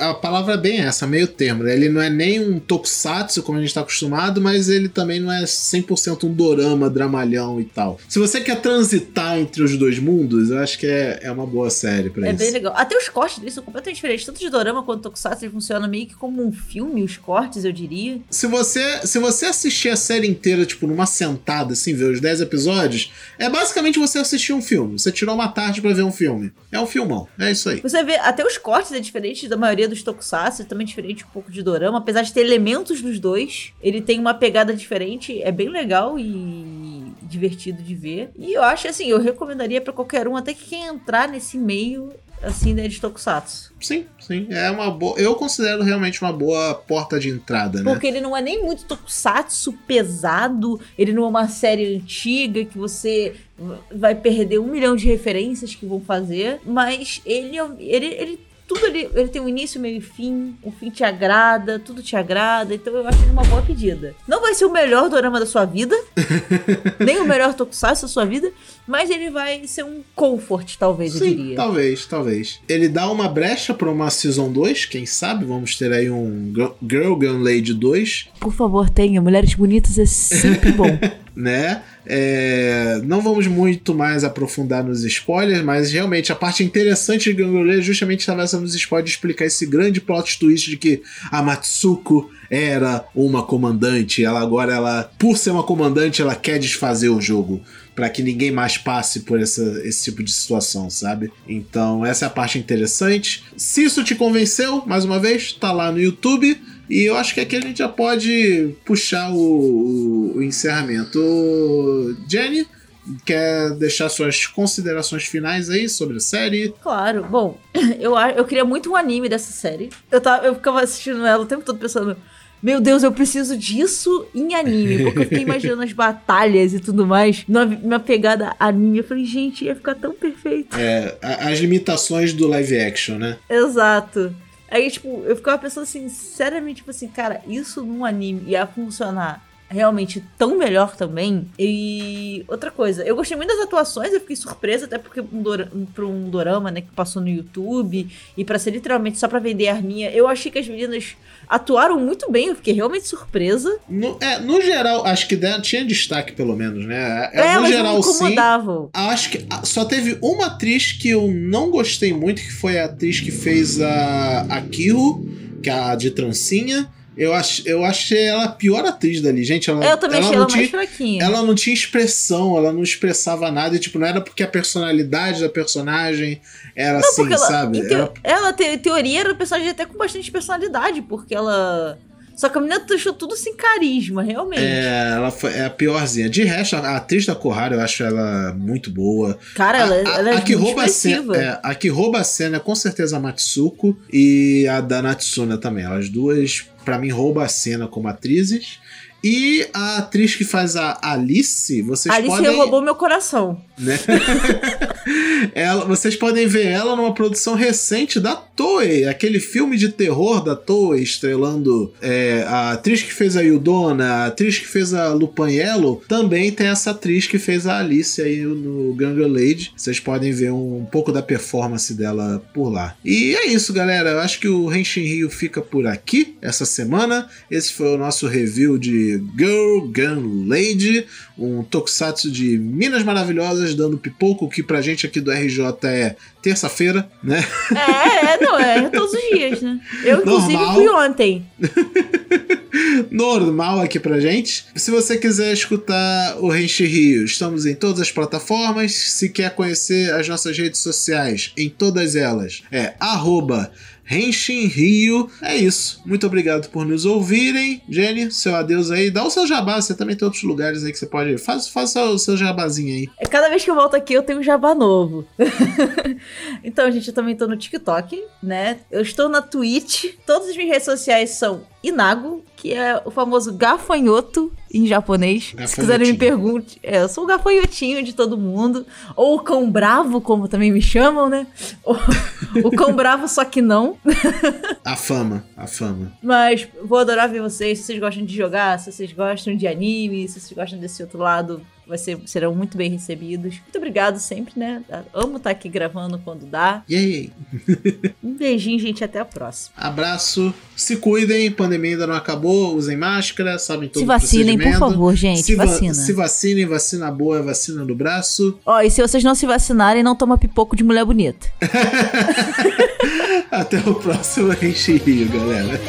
a palavra é bem essa, meio termo. né? Ele não é nem um tokusatsu, como a gente tá acostumado, mas ele também não é 100% um dorama, dramalhão e tal. Se você quer transitar entre os dois mundos, eu acho que é, é uma boa série pra
É
isso.
bem legal. Até os cortes deles são completamente diferentes. Tanto de dorama quanto tokusatsu, ele funciona meio que como um filme, os cortes, eu diria.
Se você, se você assistir a série inteira, tipo, numa sentada, assim, ver os 10 episódios, é basicamente você assistir um filme. Você tirou uma tarde pra ver um filme. É um filmão. É isso aí.
Você vê, até os cortes é diferente da maioria dos tokusatsu, é também diferente um pouco de dorama. Apesar de ter elementos dos dois, ele tem uma pegada diferente. É bem legal e divertido de ver. E eu acho, assim, eu recomendaria pra qualquer um, até que quem entrar nesse meio, assim, né, de tokusatsu.
Sim, sim. É uma boa. Eu considero realmente uma boa porta de entrada, né?
Porque ele não é nem muito tokusatsu pesado, ele não é uma série antiga que você vai perder um milhão de referências que vão fazer, mas ele, é- ele, ele tudo ele, ele tem um início, meio e fim, o fim te agrada, tudo te agrada, então eu acho ele uma boa pedida. Não vai ser o melhor dorama da sua vida, <laughs> nem o melhor tokusatsu da sua vida, mas ele vai ser um comfort, talvez, eu
Sim,
diria.
talvez, talvez. Ele dá uma brecha pra uma Season 2, quem sabe? Vamos ter aí um Girl Gun Lady 2,
Por favor, tenha. Mulheres bonitas é sempre <laughs> bom.
né? É, não vamos muito mais aprofundar nos spoilers, mas realmente a parte interessante de Gun Lady justamente estava essa nos spoilers de explicar esse grande plot twist de que a Matsuko era uma comandante, ela agora ela, por ser uma comandante, ela quer desfazer o jogo. Pra que ninguém mais passe por essa, esse tipo de situação, sabe? Então, essa é a parte interessante. Se isso te convenceu, mais uma vez, tá lá no YouTube. E eu acho que aqui a gente já pode puxar o, o, o encerramento. Ô, Jenny, quer deixar suas considerações finais aí sobre a série?
Claro. Bom, <clears throat> eu, eu queria muito um anime dessa série. Eu, tava, eu ficava assistindo ela o tempo todo pensando. Meu Deus, eu preciso disso em anime. Porque eu fiquei <laughs> imaginando as batalhas e tudo mais. Numa, numa pegada anime. Eu falei, gente, ia ficar tão perfeito.
É, as limitações do live action, né?
Exato. Aí, tipo, eu ficava pensando assim, seriamente, tipo assim, cara, isso num anime ia funcionar realmente tão melhor também. E outra coisa, eu gostei muito das atuações, eu fiquei surpresa, até porque um dora, um, pra um dorama, né, que passou no YouTube, e pra ser literalmente só pra vender a arminha, eu achei que as meninas atuaram muito bem, eu fiquei realmente surpresa.
No, é, no geral, acho que der- tinha destaque, pelo menos, né? É,
É,
no
mas
geral,
não
sim.
incomodavam.
Acho que ah, só teve uma atriz que eu não gostei muito, que foi a atriz que fez a, a Kiro, que é a de trancinha. Eu, ach, eu achei ela a pior atriz dali, gente. Ela,
Eu também
ela
achei
não
ela mais
tinha,
fraquinha.
ela não tinha expressão, ela não expressava nada. Tipo, não era porque a personalidade da personagem era
Não,
assim,
ela,
sabe? Ela-
em teoria, era um personagem até com bastante personalidade, porque ela. Só que a menina deixou tudo sem carisma, realmente.
é, ela foi, é a piorzinha. De resto, a, atriz da Corrara eu acho ela muito boa.
Cara, ela,
a,
ela é
a que
muito
rouba a cena, é, a que rouba a cena é com certeza a Matsuko e a da Natsuna também. Elas duas, pra mim, roubam a cena como atrizes. E a atriz que faz a Alice, vocês
Alice
podem.
roubou meu coração.
né? <laughs> ela, vocês podem ver ela numa produção recente da Toei, aquele filme de terror da Toei, estrelando é, a atriz que fez a Yudona, a atriz que fez a Lupin Yellow, também tem essa atriz que fez a Alice aí no Ganga Lady. Vocês podem ver um, um pouco da performance dela por lá. E é isso, galera. Eu acho que o Henshin Rio fica por aqui essa semana. Esse foi o nosso review de Girl Gun Lady, um tokusatsu de Minas Maravilhosas, dando pipoco, que pra gente aqui do RJ é terça-feira, né?
É, é, não, é todos os dias, né? Eu, <laughs> inclusive,
Normal.
fui ontem. <laughs>
Normal aqui pra gente. Se você quiser escutar o Renche Rio, estamos em todas as plataformas. Se quer conhecer as nossas redes sociais, em todas elas, é arroba Henshin Rio. É isso. Muito obrigado por nos ouvirem. Jenny, seu adeus aí. Dá o seu jabá, você também tem outros lugares aí que você pode. Faz, faça o seu jabazinho aí.
É, cada vez que eu volto aqui, eu tenho um jabá novo. <laughs> então, gente, eu também tô no TikTok, né? Eu estou na Twitch. Todas as minhas redes sociais são Inago, que é o famoso gafanhoto em japonês. Se quiserem me perguntar, é, eu sou o gafanhotinho de todo mundo. Ou o cão bravo, como também me chamam, né? O, <laughs> o cão bravo, só que não. <laughs>
A fama, a fama.
Mas vou adorar ver vocês. Se vocês gostam de jogar, se vocês gostam de anime, se vocês gostam desse outro lado, vai ser, serão muito bem recebidos. Muito obrigado sempre, né? Amo estar aqui gravando quando dá.
Yay! <laughs>
um beijinho, gente. Até a próxima.
Abraço. Se cuidem. Pandemia ainda não acabou. Usem máscara. Sabem todo
Se vacinem, por favor, gente.
Se,
va vacina.
se vacinem. Vacina boa é vacina no braço.
Ó, e se vocês não se vacinarem, não toma pipoco de mulher bonita. <laughs>
Até o próximo <laughs> Enche Rio, galera.